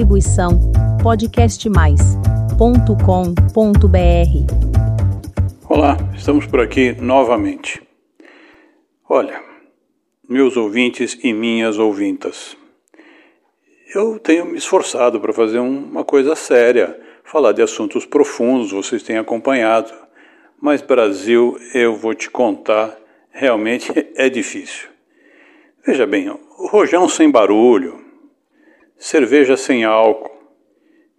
Distribuição podcastmais.com.br. Olá, estamos por aqui novamente. Olha, meus ouvintes e minhas ouvintas, eu tenho me esforçado para fazer uma coisa séria, falar de assuntos profundos, vocês têm acompanhado, mas Brasil, eu vou te contar, realmente é difícil. Veja bem, rojão sem barulho, cerveja sem álcool,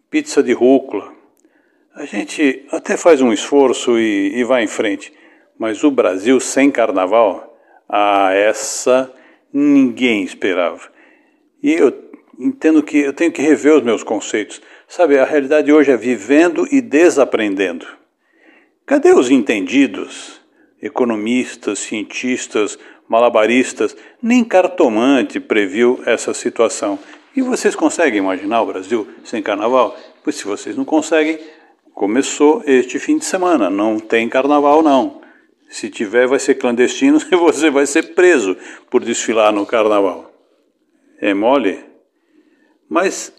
pizza de rúcula. A gente até faz um esforço e, e vai em frente, mas o Brasil sem carnaval, ah, essa ninguém esperava. E eu entendo que eu tenho que rever os meus conceitos. Sabe, a realidade hoje é vivendo e desaprendendo. Cadê os entendidos? Economistas, cientistas, malabaristas, nem cartomante previu essa situação. E vocês conseguem imaginar o Brasil sem carnaval? Pois se vocês não conseguem, começou este fim de semana, não tem carnaval não. Se tiver, vai ser clandestino e você vai ser preso por desfilar no carnaval. É mole? Mas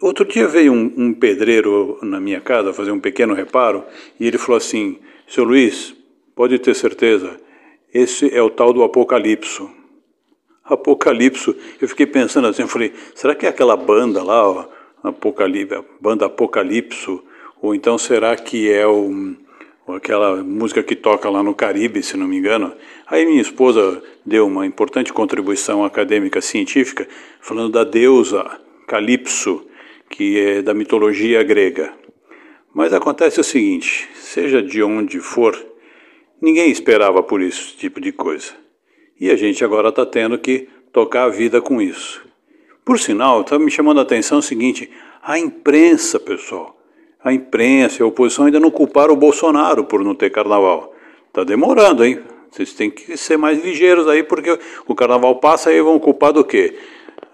outro dia veio um, um pedreiro na minha casa fazer um pequeno reparo e ele falou assim: Seu Luiz, pode ter certeza, esse é o tal do Apocalipso. Apocalipso, eu fiquei pensando assim, eu falei, será que é aquela banda lá, ó, Apocalipse, banda Apocalipso, ou então será que é o, aquela música que toca lá no Caribe, se não me engano? Aí minha esposa deu uma importante contribuição acadêmica científica, falando da deusa Calipso, que é da mitologia grega. Mas acontece o seguinte, seja de onde for, ninguém esperava por esse tipo de coisa. E a gente agora está tendo que tocar a vida com isso. Por sinal, está me chamando a atenção o seguinte: a imprensa, pessoal, a imprensa e a oposição ainda não culparam o Bolsonaro por não ter carnaval. Está demorando, hein? Vocês têm que ser mais ligeiros aí, porque o carnaval passa e vão culpar do quê?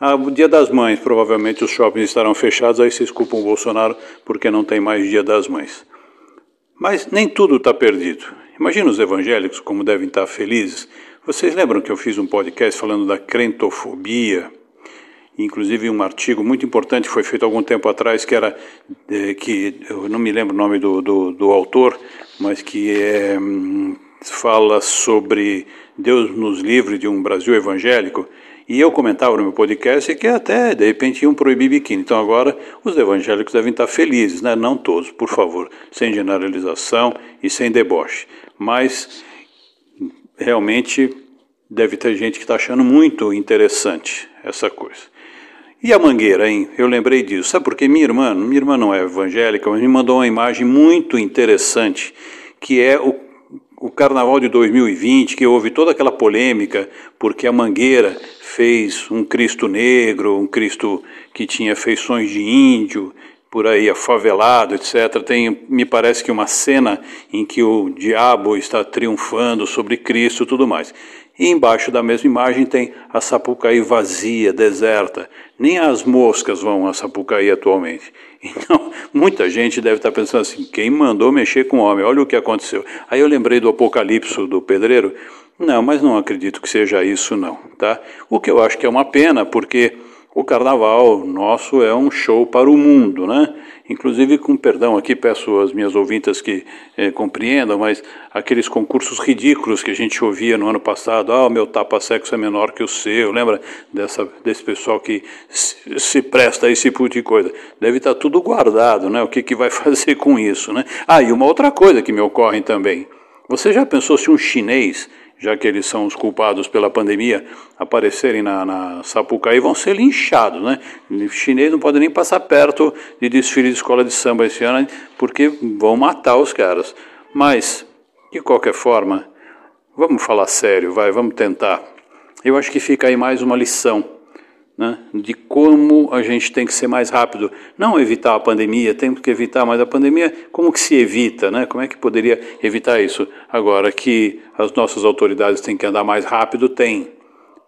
Ah, o Dia das Mães, provavelmente os shoppings estarão fechados, aí vocês culpam o Bolsonaro porque não tem mais Dia das Mães. Mas nem tudo está perdido. Imagina os evangélicos como devem estar felizes vocês lembram que eu fiz um podcast falando da crentofobia? Inclusive um artigo muito importante foi feito algum tempo atrás, que era é, que eu não me lembro o nome do, do, do autor, mas que é, fala sobre Deus nos livre de um Brasil evangélico. E eu comentava no meu podcast que até, de repente, iam proibir biquíni. Então agora os evangélicos devem estar felizes, né? não todos, por favor, sem generalização e sem deboche. Mas realmente deve ter gente que está achando muito interessante essa coisa. E a mangueira, hein? Eu lembrei disso. Sabe por quê? Minha irmã, minha irmã não é evangélica, mas me mandou uma imagem muito interessante, que é o, o carnaval de 2020, que houve toda aquela polêmica, porque a mangueira fez um Cristo negro, um Cristo que tinha feições de índio, por aí afavelado, etc. Tem, me parece que uma cena em que o diabo está triunfando sobre Cristo e tudo mais. E embaixo da mesma imagem tem a Sapucaí vazia, deserta. Nem as moscas vão a Sapucaí atualmente. Então, muita gente deve estar pensando assim: quem mandou mexer com o homem? Olha o que aconteceu. Aí eu lembrei do Apocalipse do pedreiro. Não, mas não acredito que seja isso, não. Tá? O que eu acho que é uma pena, porque o carnaval nosso é um show para o mundo, né? Inclusive, com perdão aqui, peço às minhas ouvintas que eh, compreendam, mas aqueles concursos ridículos que a gente ouvia no ano passado, ah, o meu tapa-sexo é menor que o seu, lembra dessa, desse pessoal que se, se, presta a esse tipo de coisa? Deve estar tudo guardado, né? O que, que vai fazer com isso, né? Ah, e uma outra coisa que me ocorre também. Você já pensou se um chinês já que eles são os culpados pela pandemia, aparecerem na, na Sapucaí, vão ser linchados, né? O chinês não pode nem passar perto de desfile de escola de samba esse ano, porque vão matar os caras. Mas, de qualquer forma, vamos falar sério, vai, vamos tentar. Eu acho que fica aí mais uma lição né, de como a gente tem que ser mais rápido. Não evitar a pandemia, temos que evitar, mas a pandemia, como que se evita? Né? Como é que poderia evitar isso? Agora, que as nossas autoridades têm que andar mais rápido, tem.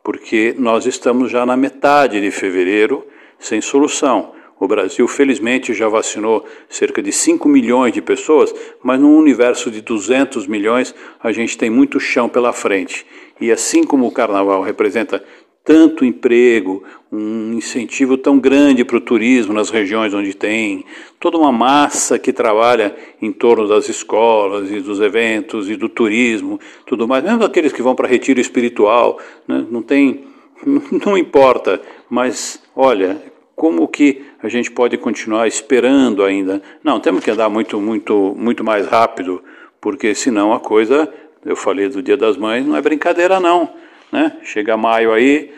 Porque nós estamos já na metade de fevereiro sem solução. O Brasil, felizmente, já vacinou cerca de 5 milhões de pessoas, mas num universo de 200 milhões, a gente tem muito chão pela frente. E assim como o carnaval representa tanto emprego, um incentivo tão grande para o turismo nas regiões onde tem, toda uma massa que trabalha em torno das escolas e dos eventos e do turismo, tudo mais, mesmo aqueles que vão para retiro espiritual, né? não tem, não importa, mas olha, como que a gente pode continuar esperando ainda? Não, temos que andar muito, muito, muito mais rápido, porque senão a coisa, eu falei do Dia das Mães, não é brincadeira não. Né? Chega maio aí,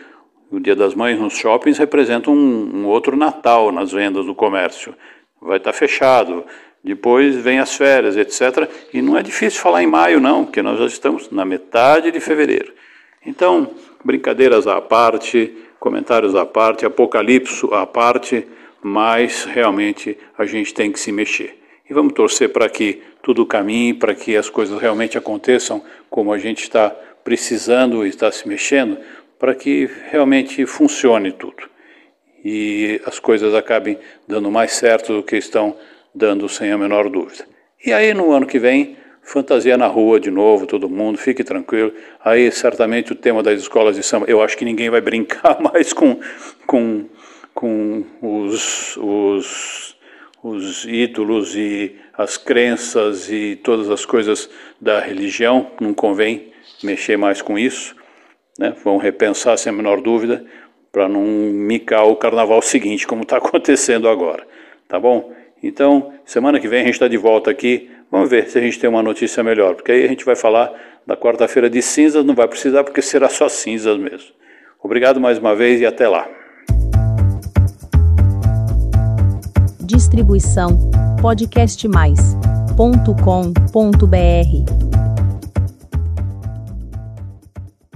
o Dia das Mães nos shoppings representa um, um outro Natal nas vendas do comércio. Vai estar tá fechado. Depois vem as férias, etc. E não é difícil falar em maio, não, porque nós já estamos na metade de fevereiro. Então, brincadeiras à parte, comentários à parte, apocalipse à parte, mas realmente a gente tem que se mexer. E vamos torcer para que tudo caminhe, para que as coisas realmente aconteçam como a gente está precisando estar se mexendo para que realmente funcione tudo e as coisas acabem dando mais certo do que estão dando sem a menor dúvida. E aí no ano que vem, fantasia na rua de novo, todo mundo, fique tranquilo. Aí certamente o tema das escolas de samba, eu acho que ninguém vai brincar mais com, com, com os, os, os ídolos e as crenças e todas as coisas da religião, não convém mexer mais com isso, né? vão repensar sem a menor dúvida, para não micar o carnaval seguinte, como está acontecendo agora, tá bom? Então, semana que vem a gente está de volta aqui, vamos ver se a gente tem uma notícia melhor, porque aí a gente vai falar da quarta-feira de cinzas, não vai precisar porque será só cinzas mesmo. Obrigado mais uma vez e até lá. Distribuição podcast mais ponto com ponto br